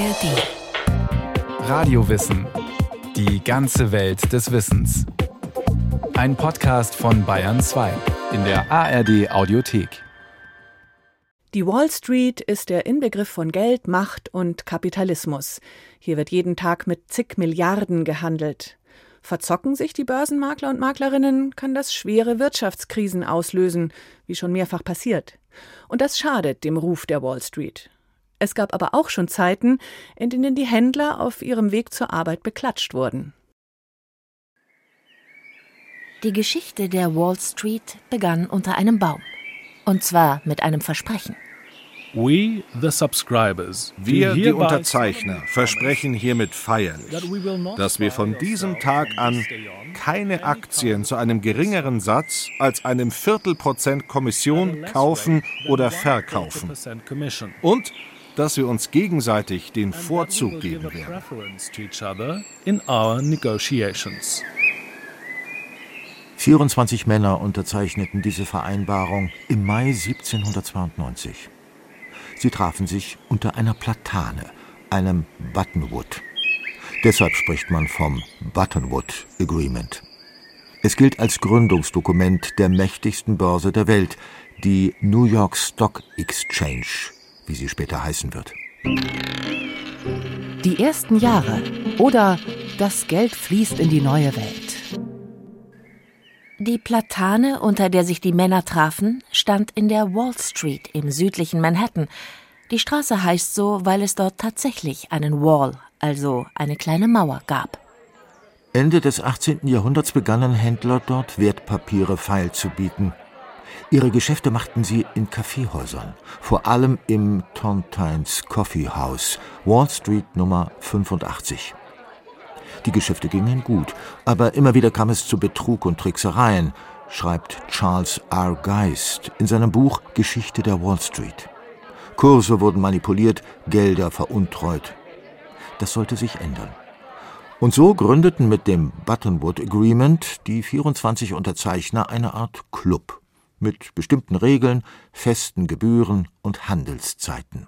ARD. Radiowissen. Die ganze Welt des Wissens. Ein Podcast von Bayern 2 in der ARD Audiothek. Die Wall Street ist der Inbegriff von Geld, Macht und Kapitalismus. Hier wird jeden Tag mit zig Milliarden gehandelt. Verzocken sich die Börsenmakler und Maklerinnen, kann das schwere Wirtschaftskrisen auslösen, wie schon mehrfach passiert. Und das schadet dem Ruf der Wall Street. Es gab aber auch schon Zeiten, in denen die Händler auf ihrem Weg zur Arbeit beklatscht wurden. Die Geschichte der Wall Street begann unter einem Baum. Und zwar mit einem Versprechen. We, the subscribers, wir, die Unterzeichner, versprechen hiermit feierlich, dass wir von diesem Tag an keine Aktien zu einem geringeren Satz als einem Viertelprozent Kommission kaufen oder verkaufen und dass wir uns gegenseitig den Vorzug geben werden. 24 Männer unterzeichneten diese Vereinbarung im Mai 1792. Sie trafen sich unter einer Platane, einem Buttonwood. Deshalb spricht man vom Buttonwood Agreement. Es gilt als Gründungsdokument der mächtigsten Börse der Welt, die New York Stock Exchange, wie sie später heißen wird. Die ersten Jahre oder das Geld fließt in die neue Welt. Die Platane, unter der sich die Männer trafen, stand in der Wall Street im südlichen Manhattan. Die Straße heißt so, weil es dort tatsächlich einen Wall, also eine kleine Mauer, gab. Ende des 18. Jahrhunderts begannen Händler dort Wertpapiere feilzubieten. Ihre Geschäfte machten sie in Kaffeehäusern, vor allem im Tontines Coffee House, Wall Street Nummer 85. Die Geschäfte gingen gut, aber immer wieder kam es zu Betrug und Tricksereien, schreibt Charles R. Geist in seinem Buch Geschichte der Wall Street. Kurse wurden manipuliert, Gelder veruntreut. Das sollte sich ändern. Und so gründeten mit dem Buttonwood Agreement die 24 Unterzeichner eine Art Club mit bestimmten Regeln, festen Gebühren und Handelszeiten.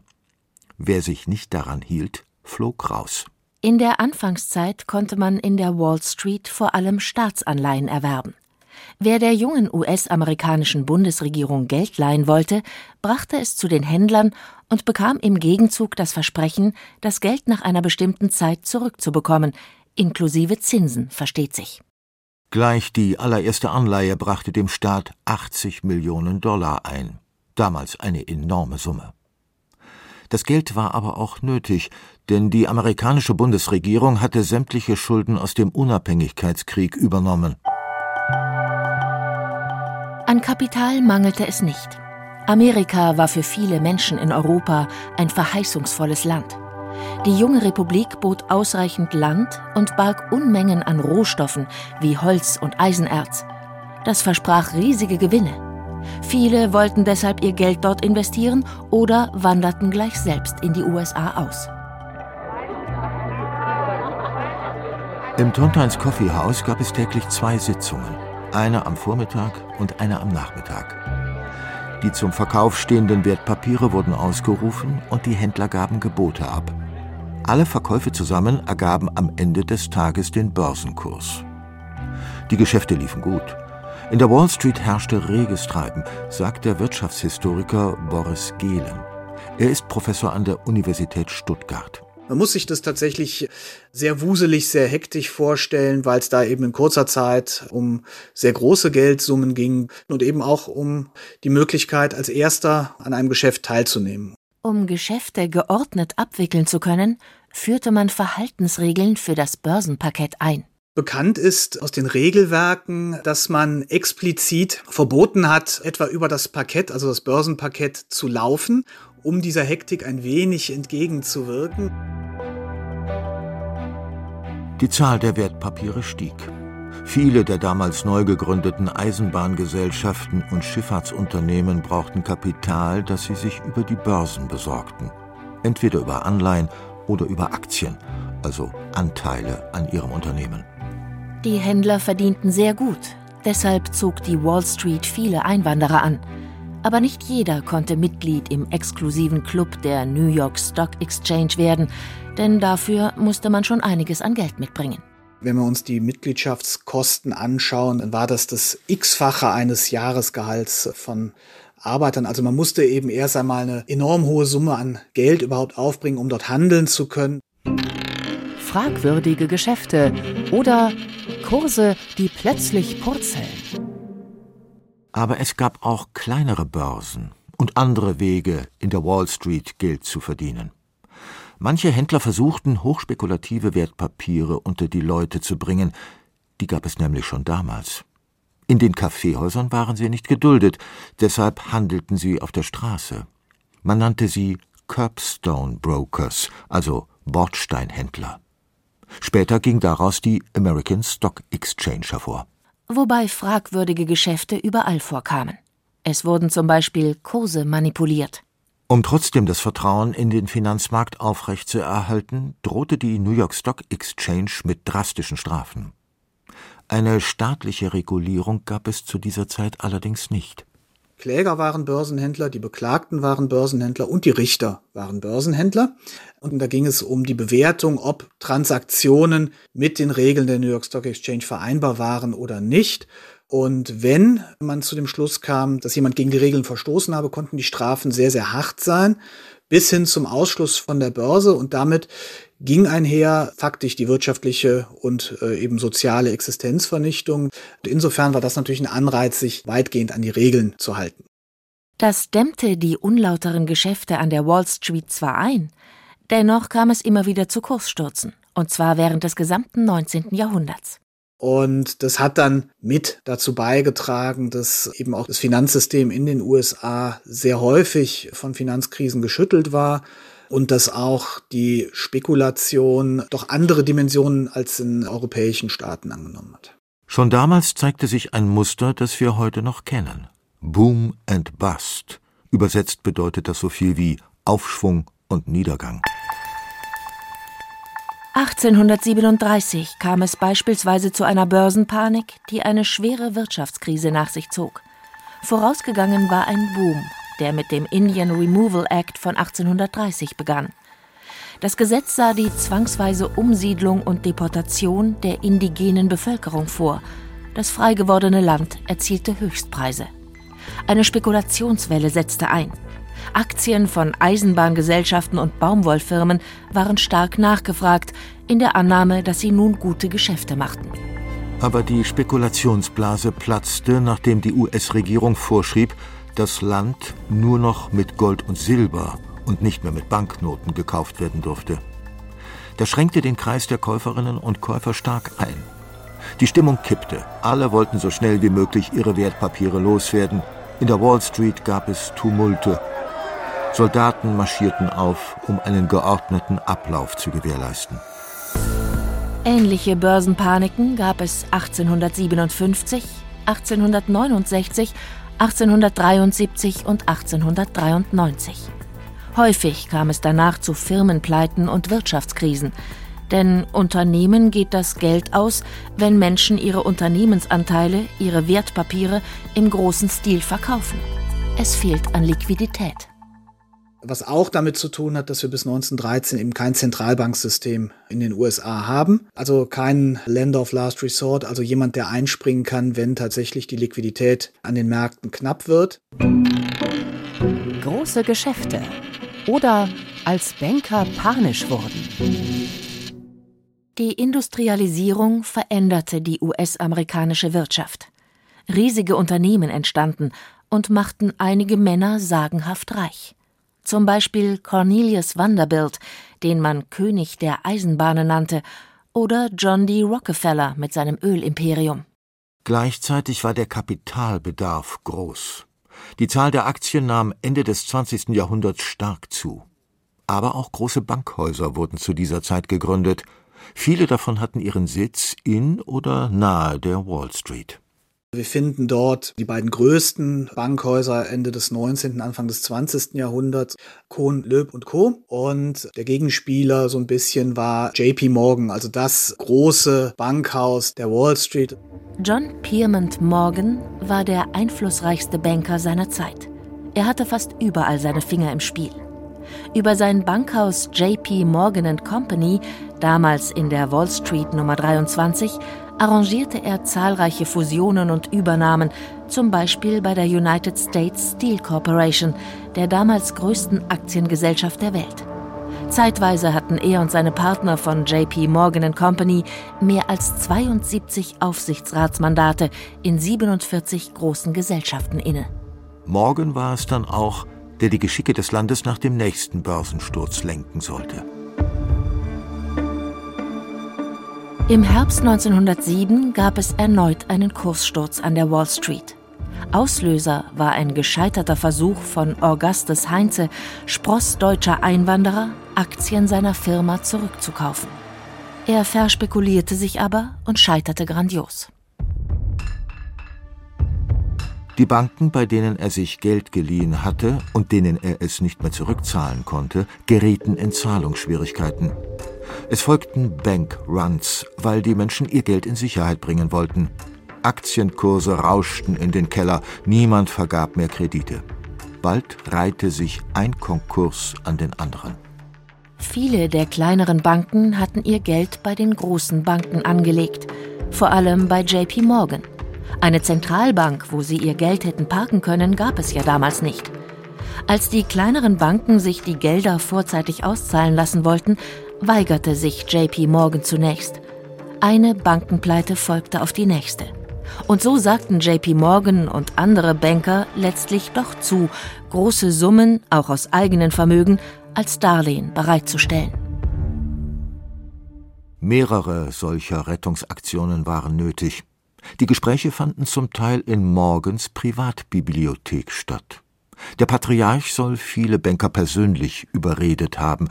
Wer sich nicht daran hielt, flog raus. In der Anfangszeit konnte man in der Wall Street vor allem Staatsanleihen erwerben. Wer der jungen US-amerikanischen Bundesregierung Geld leihen wollte, brachte es zu den Händlern und bekam im Gegenzug das Versprechen, das Geld nach einer bestimmten Zeit zurückzubekommen, inklusive Zinsen, versteht sich. Gleich die allererste Anleihe brachte dem Staat 80 Millionen Dollar ein, damals eine enorme Summe. Das Geld war aber auch nötig, denn die amerikanische Bundesregierung hatte sämtliche Schulden aus dem Unabhängigkeitskrieg übernommen. An Kapital mangelte es nicht. Amerika war für viele Menschen in Europa ein verheißungsvolles Land. Die junge Republik bot ausreichend Land und barg Unmengen an Rohstoffen wie Holz und Eisenerz. Das versprach riesige Gewinne. Viele wollten deshalb ihr Geld dort investieren oder wanderten gleich selbst in die USA aus. Im Tontines Coffee House gab es täglich zwei Sitzungen, eine am Vormittag und eine am Nachmittag. Die zum Verkauf stehenden Wertpapiere wurden ausgerufen und die Händler gaben Gebote ab. Alle Verkäufe zusammen ergaben am Ende des Tages den Börsenkurs. Die Geschäfte liefen gut. In der Wall Street herrschte reges Treiben, sagt der Wirtschaftshistoriker Boris Gehlen. Er ist Professor an der Universität Stuttgart. Man muss sich das tatsächlich sehr wuselig, sehr hektisch vorstellen, weil es da eben in kurzer Zeit um sehr große Geldsummen ging und eben auch um die Möglichkeit, als Erster an einem Geschäft teilzunehmen. Um Geschäfte geordnet abwickeln zu können, führte man Verhaltensregeln für das Börsenparkett ein. Bekannt ist aus den Regelwerken, dass man explizit verboten hat, etwa über das Parkett, also das Börsenparkett, zu laufen, um dieser Hektik ein wenig entgegenzuwirken. Die Zahl der Wertpapiere stieg. Viele der damals neu gegründeten Eisenbahngesellschaften und Schifffahrtsunternehmen brauchten Kapital, das sie sich über die Börsen besorgten. Entweder über Anleihen oder über Aktien, also Anteile an ihrem Unternehmen. Die Händler verdienten sehr gut, deshalb zog die Wall Street viele Einwanderer an. Aber nicht jeder konnte Mitglied im exklusiven Club der New York Stock Exchange werden, denn dafür musste man schon einiges an Geld mitbringen. Wenn wir uns die Mitgliedschaftskosten anschauen, dann war das das x-fache eines Jahresgehalts von Arbeitern. Also man musste eben erst einmal eine enorm hohe Summe an Geld überhaupt aufbringen, um dort handeln zu können. Fragwürdige Geschäfte oder Kurse, die plötzlich purzeln. Aber es gab auch kleinere Börsen und andere Wege, in der Wall Street Geld zu verdienen. Manche Händler versuchten, hochspekulative Wertpapiere unter die Leute zu bringen, die gab es nämlich schon damals. In den Kaffeehäusern waren sie nicht geduldet, deshalb handelten sie auf der Straße. Man nannte sie Curbstone Brokers, also Bordsteinhändler. Später ging daraus die American Stock Exchange hervor. Wobei fragwürdige Geschäfte überall vorkamen. Es wurden zum Beispiel Kurse manipuliert. Um trotzdem das Vertrauen in den Finanzmarkt aufrechtzuerhalten, drohte die New York Stock Exchange mit drastischen Strafen. Eine staatliche Regulierung gab es zu dieser Zeit allerdings nicht. Kläger waren Börsenhändler, die Beklagten waren Börsenhändler und die Richter waren Börsenhändler. Und da ging es um die Bewertung, ob Transaktionen mit den Regeln der New York Stock Exchange vereinbar waren oder nicht. Und wenn man zu dem Schluss kam, dass jemand gegen die Regeln verstoßen habe, konnten die Strafen sehr, sehr hart sein, bis hin zum Ausschluss von der Börse. Und damit ging einher faktisch die wirtschaftliche und äh, eben soziale Existenzvernichtung. Insofern war das natürlich ein Anreiz, sich weitgehend an die Regeln zu halten. Das dämmte die unlauteren Geschäfte an der Wall Street zwar ein, dennoch kam es immer wieder zu Kursstürzen, und zwar während des gesamten 19. Jahrhunderts. Und das hat dann mit dazu beigetragen, dass eben auch das Finanzsystem in den USA sehr häufig von Finanzkrisen geschüttelt war und dass auch die Spekulation doch andere Dimensionen als in europäischen Staaten angenommen hat. Schon damals zeigte sich ein Muster, das wir heute noch kennen. Boom and Bust. Übersetzt bedeutet das so viel wie Aufschwung und Niedergang. 1837 kam es beispielsweise zu einer Börsenpanik, die eine schwere Wirtschaftskrise nach sich zog. Vorausgegangen war ein Boom, der mit dem Indian Removal Act von 1830 begann. Das Gesetz sah die zwangsweise Umsiedlung und Deportation der indigenen Bevölkerung vor. Das frei gewordene Land erzielte Höchstpreise. Eine Spekulationswelle setzte ein. Aktien von Eisenbahngesellschaften und Baumwollfirmen waren stark nachgefragt, in der Annahme, dass sie nun gute Geschäfte machten. Aber die Spekulationsblase platzte, nachdem die US-Regierung vorschrieb, das Land nur noch mit Gold und Silber und nicht mehr mit Banknoten gekauft werden durfte. Das schränkte den Kreis der Käuferinnen und Käufer stark ein. Die Stimmung kippte. Alle wollten so schnell wie möglich ihre Wertpapiere loswerden. In der Wall Street gab es Tumulte. Soldaten marschierten auf, um einen geordneten Ablauf zu gewährleisten. Ähnliche Börsenpaniken gab es 1857, 1869 1873 und 1893. Häufig kam es danach zu Firmenpleiten und Wirtschaftskrisen, denn Unternehmen geht das Geld aus, wenn Menschen ihre Unternehmensanteile, ihre Wertpapiere im großen Stil verkaufen. Es fehlt an Liquidität was auch damit zu tun hat, dass wir bis 1913 eben kein Zentralbanksystem in den USA haben. Also kein Lender of Last Resort, also jemand, der einspringen kann, wenn tatsächlich die Liquidität an den Märkten knapp wird. Große Geschäfte oder als Banker panisch wurden. Die Industrialisierung veränderte die US-amerikanische Wirtschaft. Riesige Unternehmen entstanden und machten einige Männer sagenhaft reich. Zum Beispiel Cornelius Vanderbilt, den man König der Eisenbahnen nannte, oder John D. Rockefeller mit seinem Ölimperium. Gleichzeitig war der Kapitalbedarf groß. Die Zahl der Aktien nahm Ende des 20. Jahrhunderts stark zu. Aber auch große Bankhäuser wurden zu dieser Zeit gegründet. Viele davon hatten ihren Sitz in oder nahe der Wall Street. Wir finden dort die beiden größten Bankhäuser Ende des 19., Anfang des 20. Jahrhunderts, Kohn, Löb und Co. Und der Gegenspieler so ein bisschen war JP Morgan, also das große Bankhaus der Wall Street. John Piermont Morgan war der einflussreichste Banker seiner Zeit. Er hatte fast überall seine Finger im Spiel. Über sein Bankhaus JP Morgan Company, damals in der Wall Street Nummer 23, arrangierte er zahlreiche Fusionen und Übernahmen, zum Beispiel bei der United States Steel Corporation, der damals größten Aktiengesellschaft der Welt. Zeitweise hatten er und seine Partner von JP Morgan Company mehr als 72 Aufsichtsratsmandate in 47 großen Gesellschaften inne. Morgan war es dann auch, der die Geschicke des Landes nach dem nächsten Börsensturz lenken sollte. Im Herbst 1907 gab es erneut einen Kurssturz an der Wall Street. Auslöser war ein gescheiterter Versuch von Augustus Heinze, sprossdeutscher Einwanderer, Aktien seiner Firma zurückzukaufen. Er verspekulierte sich aber und scheiterte grandios. Die Banken, bei denen er sich Geld geliehen hatte und denen er es nicht mehr zurückzahlen konnte, gerieten in Zahlungsschwierigkeiten. Es folgten Bankruns, weil die Menschen ihr Geld in Sicherheit bringen wollten. Aktienkurse rauschten in den Keller, niemand vergab mehr Kredite. Bald reihte sich ein Konkurs an den anderen. Viele der kleineren Banken hatten ihr Geld bei den großen Banken angelegt, vor allem bei JP Morgan. Eine Zentralbank, wo sie ihr Geld hätten parken können, gab es ja damals nicht. Als die kleineren Banken sich die Gelder vorzeitig auszahlen lassen wollten, weigerte sich JP Morgan zunächst. Eine Bankenpleite folgte auf die nächste. Und so sagten JP Morgan und andere Banker letztlich doch zu, große Summen, auch aus eigenen Vermögen, als Darlehen bereitzustellen. Mehrere solcher Rettungsaktionen waren nötig. Die Gespräche fanden zum Teil in Morgens Privatbibliothek statt. Der Patriarch soll viele Banker persönlich überredet haben,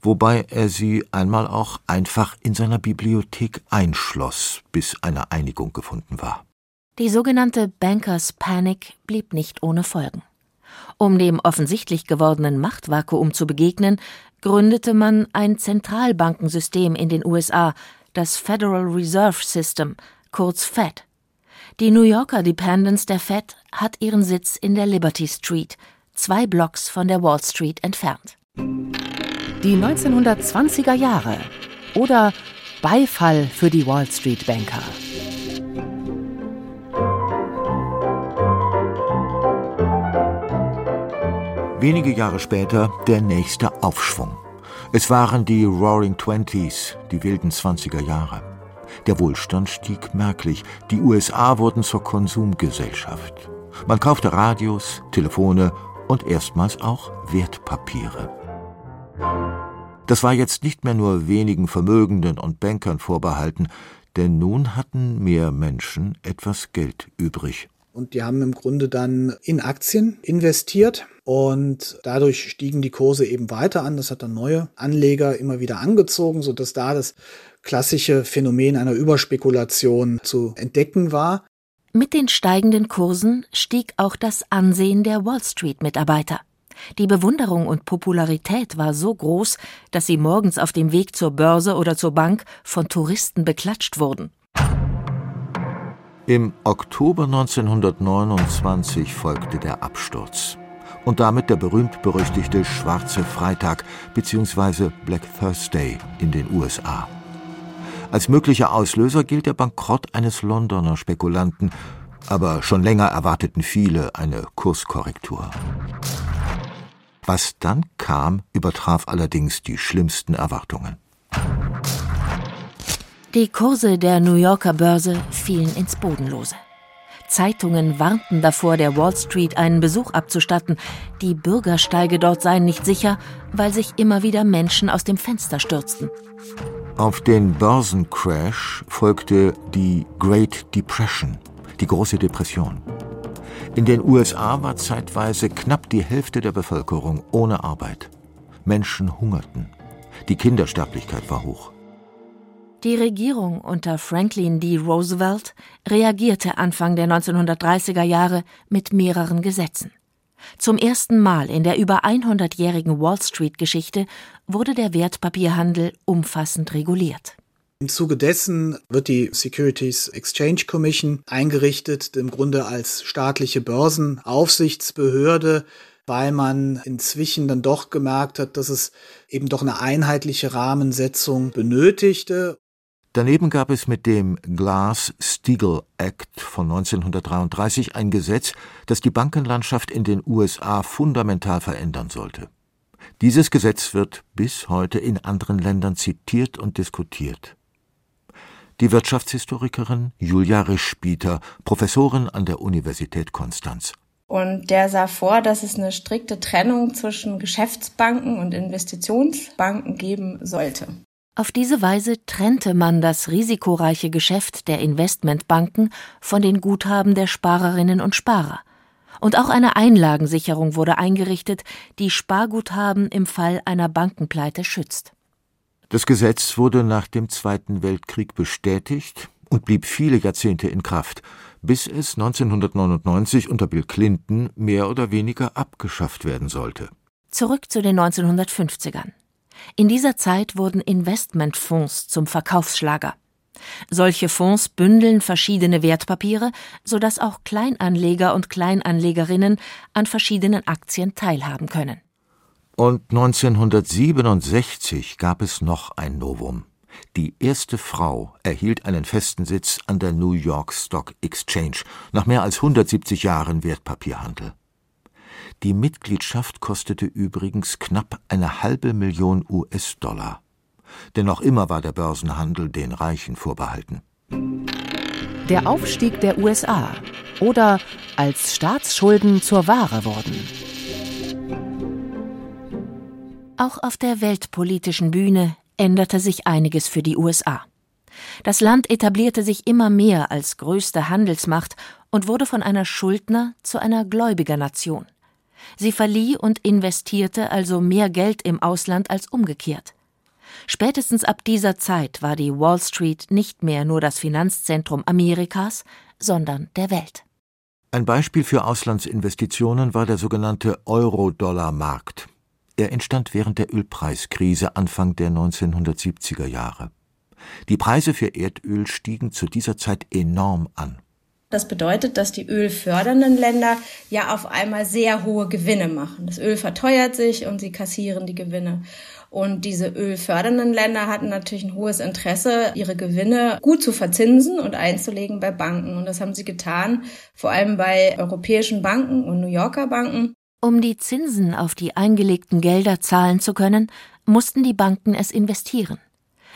wobei er sie einmal auch einfach in seiner Bibliothek einschloss, bis eine Einigung gefunden war. Die sogenannte Bankers Panic blieb nicht ohne Folgen. Um dem offensichtlich gewordenen Machtvakuum zu begegnen, gründete man ein Zentralbankensystem in den USA, das Federal Reserve System, kurz Fed. Die New Yorker Dependence der Fed hat ihren Sitz in der Liberty Street, zwei Blocks von der Wall Street entfernt. Die 1920er Jahre oder Beifall für die Wall Street Banker. Wenige Jahre später der nächste Aufschwung. Es waren die Roaring Twenties, die wilden 20er Jahre. Der Wohlstand stieg merklich. Die USA wurden zur Konsumgesellschaft. Man kaufte Radios, Telefone und erstmals auch Wertpapiere. Das war jetzt nicht mehr nur wenigen Vermögenden und Bankern vorbehalten, denn nun hatten mehr Menschen etwas Geld übrig. Und die haben im Grunde dann in Aktien investiert und dadurch stiegen die Kurse eben weiter an. Das hat dann neue Anleger immer wieder angezogen, sodass da das klassische Phänomen einer Überspekulation zu entdecken war. Mit den steigenden Kursen stieg auch das Ansehen der Wall Street-Mitarbeiter. Die Bewunderung und Popularität war so groß, dass sie morgens auf dem Weg zur Börse oder zur Bank von Touristen beklatscht wurden. Im Oktober 1929 folgte der Absturz und damit der berühmt-berüchtigte Schwarze Freitag bzw. Black Thursday in den USA. Als möglicher Auslöser gilt der Bankrott eines Londoner Spekulanten, aber schon länger erwarteten viele eine Kurskorrektur. Was dann kam, übertraf allerdings die schlimmsten Erwartungen. Die Kurse der New Yorker Börse fielen ins Bodenlose. Zeitungen warnten davor, der Wall Street einen Besuch abzustatten. Die Bürgersteige dort seien nicht sicher, weil sich immer wieder Menschen aus dem Fenster stürzten. Auf den Börsencrash folgte die Great Depression, die große Depression. In den USA war zeitweise knapp die Hälfte der Bevölkerung ohne Arbeit. Menschen hungerten. Die Kindersterblichkeit war hoch. Die Regierung unter Franklin D. Roosevelt reagierte Anfang der 1930er Jahre mit mehreren Gesetzen. Zum ersten Mal in der über 100-jährigen Wall Street-Geschichte wurde der Wertpapierhandel umfassend reguliert. Im Zuge dessen wird die Securities Exchange Commission eingerichtet, im Grunde als staatliche Börsenaufsichtsbehörde, weil man inzwischen dann doch gemerkt hat, dass es eben doch eine einheitliche Rahmensetzung benötigte. Daneben gab es mit dem Glass-Steagall Act von 1933 ein Gesetz, das die Bankenlandschaft in den USA fundamental verändern sollte. Dieses Gesetz wird bis heute in anderen Ländern zitiert und diskutiert. Die Wirtschaftshistorikerin Julia Rischbieter, Professorin an der Universität Konstanz. Und der sah vor, dass es eine strikte Trennung zwischen Geschäftsbanken und Investitionsbanken geben sollte. Auf diese Weise trennte man das risikoreiche Geschäft der Investmentbanken von den Guthaben der Sparerinnen und Sparer. Und auch eine Einlagensicherung wurde eingerichtet, die Sparguthaben im Fall einer Bankenpleite schützt. Das Gesetz wurde nach dem Zweiten Weltkrieg bestätigt und blieb viele Jahrzehnte in Kraft, bis es 1999 unter Bill Clinton mehr oder weniger abgeschafft werden sollte. Zurück zu den 1950ern. In dieser Zeit wurden Investmentfonds zum Verkaufsschlager. Solche Fonds bündeln verschiedene Wertpapiere, sodass auch Kleinanleger und Kleinanlegerinnen an verschiedenen Aktien teilhaben können. Und 1967 gab es noch ein Novum. Die erste Frau erhielt einen festen Sitz an der New York Stock Exchange nach mehr als 170 Jahren Wertpapierhandel. Die Mitgliedschaft kostete übrigens knapp eine halbe Million US-Dollar. Denn noch immer war der Börsenhandel den Reichen vorbehalten. Der Aufstieg der USA oder als Staatsschulden zur Ware wurden. Auch auf der weltpolitischen Bühne änderte sich einiges für die USA. Das Land etablierte sich immer mehr als größte Handelsmacht und wurde von einer Schuldner zu einer Gläubigernation. Sie verlieh und investierte also mehr Geld im Ausland als umgekehrt. Spätestens ab dieser Zeit war die Wall Street nicht mehr nur das Finanzzentrum Amerikas, sondern der Welt. Ein Beispiel für Auslandsinvestitionen war der sogenannte Euro-Dollar-Markt. Er entstand während der Ölpreiskrise Anfang der 1970er Jahre. Die Preise für Erdöl stiegen zu dieser Zeit enorm an. Das bedeutet, dass die ölfördernden Länder ja auf einmal sehr hohe Gewinne machen. Das Öl verteuert sich und sie kassieren die Gewinne. Und diese ölfördernden Länder hatten natürlich ein hohes Interesse, ihre Gewinne gut zu verzinsen und einzulegen bei Banken. Und das haben sie getan, vor allem bei europäischen Banken und New Yorker Banken. Um die Zinsen auf die eingelegten Gelder zahlen zu können, mussten die Banken es investieren.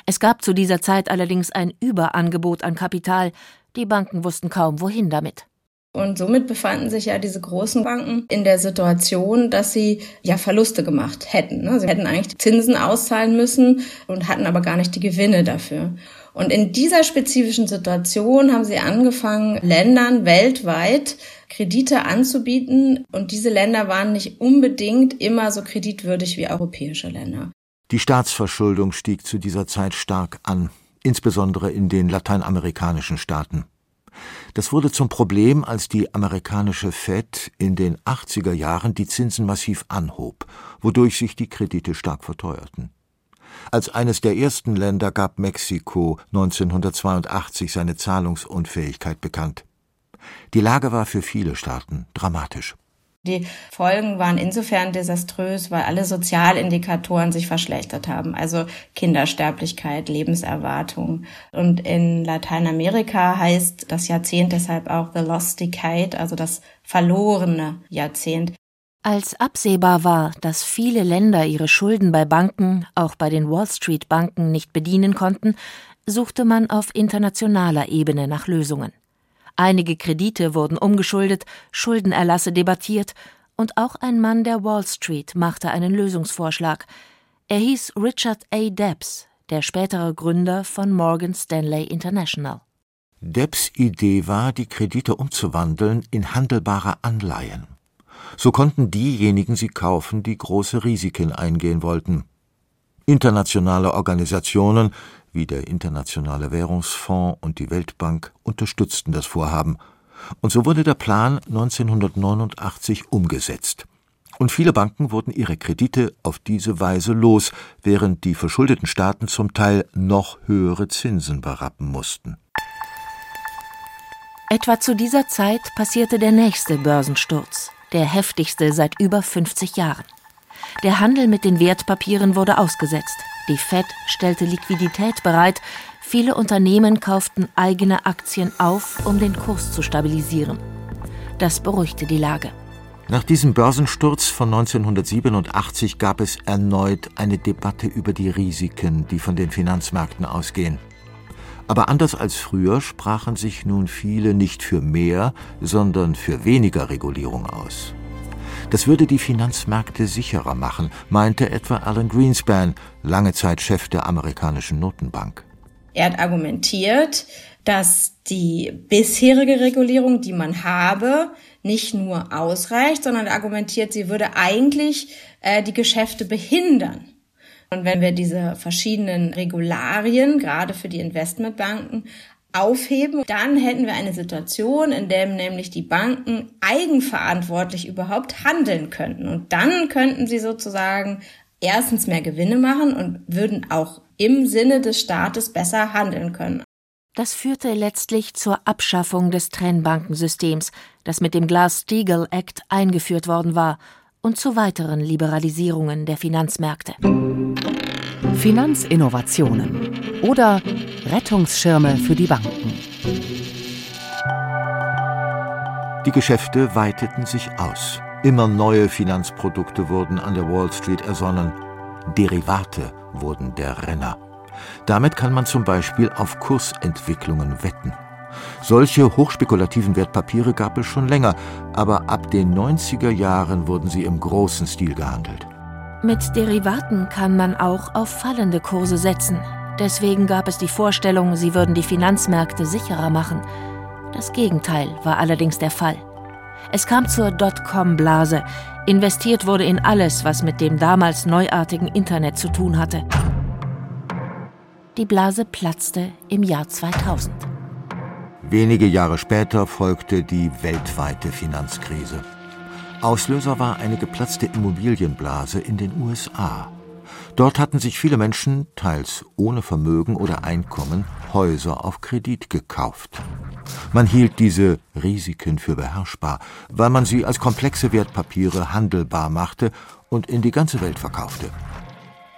Es gab zu dieser Zeit allerdings ein Überangebot an Kapital, die Banken wussten kaum, wohin damit. Und somit befanden sich ja diese großen Banken in der Situation, dass sie ja Verluste gemacht hätten. Ne? Sie hätten eigentlich Zinsen auszahlen müssen und hatten aber gar nicht die Gewinne dafür. Und in dieser spezifischen Situation haben sie angefangen, Ländern weltweit Kredite anzubieten. Und diese Länder waren nicht unbedingt immer so kreditwürdig wie europäische Länder. Die Staatsverschuldung stieg zu dieser Zeit stark an insbesondere in den lateinamerikanischen Staaten. Das wurde zum Problem, als die amerikanische Fed in den 80er Jahren die Zinsen massiv anhob, wodurch sich die Kredite stark verteuerten. Als eines der ersten Länder gab Mexiko 1982 seine Zahlungsunfähigkeit bekannt. Die Lage war für viele Staaten dramatisch. Die Folgen waren insofern desaströs, weil alle Sozialindikatoren sich verschlechtert haben, also Kindersterblichkeit, Lebenserwartung. Und in Lateinamerika heißt das Jahrzehnt deshalb auch The Lost Decade, also das verlorene Jahrzehnt. Als absehbar war, dass viele Länder ihre Schulden bei Banken, auch bei den Wall Street Banken, nicht bedienen konnten, suchte man auf internationaler Ebene nach Lösungen. Einige Kredite wurden umgeschuldet, Schuldenerlasse debattiert, und auch ein Mann der Wall Street machte einen Lösungsvorschlag. Er hieß Richard A. Debs, der spätere Gründer von Morgan Stanley International. Debs Idee war, die Kredite umzuwandeln in handelbare Anleihen. So konnten diejenigen sie kaufen, die große Risiken eingehen wollten. Internationale Organisationen wie der Internationale Währungsfonds und die Weltbank unterstützten das Vorhaben, und so wurde der Plan 1989 umgesetzt. Und viele Banken wurden ihre Kredite auf diese Weise los, während die verschuldeten Staaten zum Teil noch höhere Zinsen berappen mussten. Etwa zu dieser Zeit passierte der nächste Börsensturz, der heftigste seit über 50 Jahren. Der Handel mit den Wertpapieren wurde ausgesetzt. Die Fed stellte Liquidität bereit. Viele Unternehmen kauften eigene Aktien auf, um den Kurs zu stabilisieren. Das beruhigte die Lage. Nach diesem Börsensturz von 1987 gab es erneut eine Debatte über die Risiken, die von den Finanzmärkten ausgehen. Aber anders als früher sprachen sich nun viele nicht für mehr, sondern für weniger Regulierung aus. Das würde die Finanzmärkte sicherer machen, meinte etwa Alan Greenspan, lange Zeit Chef der amerikanischen Notenbank. Er hat argumentiert, dass die bisherige Regulierung, die man habe, nicht nur ausreicht, sondern argumentiert, sie würde eigentlich äh, die Geschäfte behindern. Und wenn wir diese verschiedenen Regularien, gerade für die Investmentbanken, aufheben, dann hätten wir eine Situation, in der nämlich die Banken eigenverantwortlich überhaupt handeln könnten. Und dann könnten sie sozusagen erstens mehr Gewinne machen und würden auch im Sinne des Staates besser handeln können. Das führte letztlich zur Abschaffung des Trennbankensystems, das mit dem Glass-Steagall Act eingeführt worden war und zu weiteren Liberalisierungen der Finanzmärkte. Finanzinnovationen oder Rettungsschirme für die Banken. Die Geschäfte weiteten sich aus. Immer neue Finanzprodukte wurden an der Wall Street ersonnen. Derivate wurden der Renner. Damit kann man zum Beispiel auf Kursentwicklungen wetten. Solche hochspekulativen Wertpapiere gab es schon länger, aber ab den 90er Jahren wurden sie im großen Stil gehandelt. Mit Derivaten kann man auch auf fallende Kurse setzen. Deswegen gab es die Vorstellung, sie würden die Finanzmärkte sicherer machen. Das Gegenteil war allerdings der Fall. Es kam zur Dotcom-Blase. Investiert wurde in alles, was mit dem damals neuartigen Internet zu tun hatte. Die Blase platzte im Jahr 2000. Wenige Jahre später folgte die weltweite Finanzkrise. Auslöser war eine geplatzte Immobilienblase in den USA. Dort hatten sich viele Menschen, teils ohne Vermögen oder Einkommen, Häuser auf Kredit gekauft. Man hielt diese Risiken für beherrschbar, weil man sie als komplexe Wertpapiere handelbar machte und in die ganze Welt verkaufte.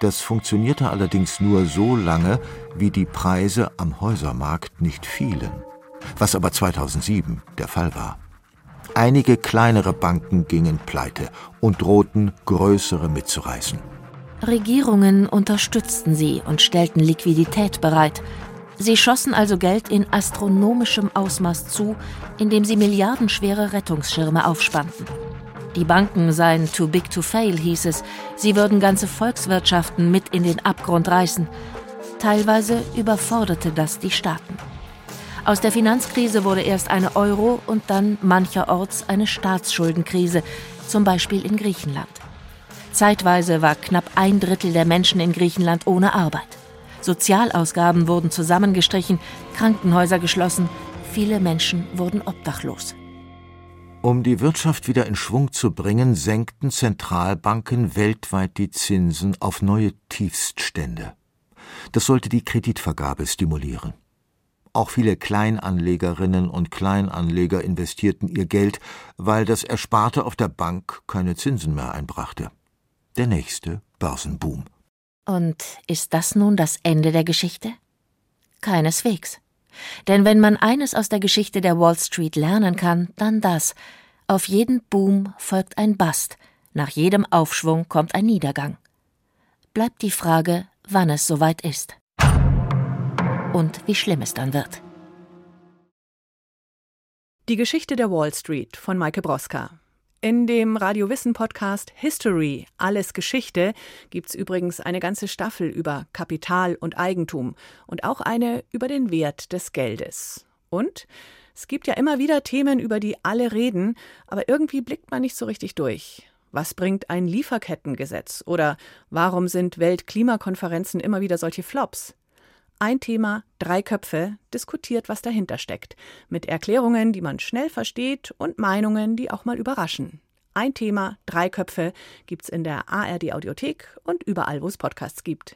Das funktionierte allerdings nur so lange, wie die Preise am Häusermarkt nicht fielen was aber 2007 der Fall war. Einige kleinere Banken gingen pleite und drohten, größere mitzureißen. Regierungen unterstützten sie und stellten Liquidität bereit. Sie schossen also Geld in astronomischem Ausmaß zu, indem sie milliardenschwere Rettungsschirme aufspannten. Die Banken seien too big to fail, hieß es. Sie würden ganze Volkswirtschaften mit in den Abgrund reißen. Teilweise überforderte das die Staaten. Aus der Finanzkrise wurde erst eine Euro- und dann mancherorts eine Staatsschuldenkrise, zum Beispiel in Griechenland. Zeitweise war knapp ein Drittel der Menschen in Griechenland ohne Arbeit. Sozialausgaben wurden zusammengestrichen, Krankenhäuser geschlossen, viele Menschen wurden obdachlos. Um die Wirtschaft wieder in Schwung zu bringen, senkten Zentralbanken weltweit die Zinsen auf neue Tiefststände. Das sollte die Kreditvergabe stimulieren. Auch viele Kleinanlegerinnen und Kleinanleger investierten ihr Geld, weil das Ersparte auf der Bank keine Zinsen mehr einbrachte. Der nächste Börsenboom. Und ist das nun das Ende der Geschichte? Keineswegs. Denn wenn man eines aus der Geschichte der Wall Street lernen kann, dann das. Auf jeden Boom folgt ein Bust, nach jedem Aufschwung kommt ein Niedergang. Bleibt die Frage, wann es soweit ist und wie schlimm es dann wird. Die Geschichte der Wall Street von Maike Broska. In dem Radio Wissen Podcast History, alles Geschichte, gibt es übrigens eine ganze Staffel über Kapital und Eigentum und auch eine über den Wert des Geldes. Und es gibt ja immer wieder Themen, über die alle reden, aber irgendwie blickt man nicht so richtig durch. Was bringt ein Lieferkettengesetz? Oder warum sind Weltklimakonferenzen immer wieder solche Flops? Ein Thema, drei Köpfe, diskutiert, was dahinter steckt, mit Erklärungen, die man schnell versteht und Meinungen, die auch mal überraschen. Ein Thema, drei Köpfe gibt's in der ARD Audiothek und überall, wo es Podcasts gibt.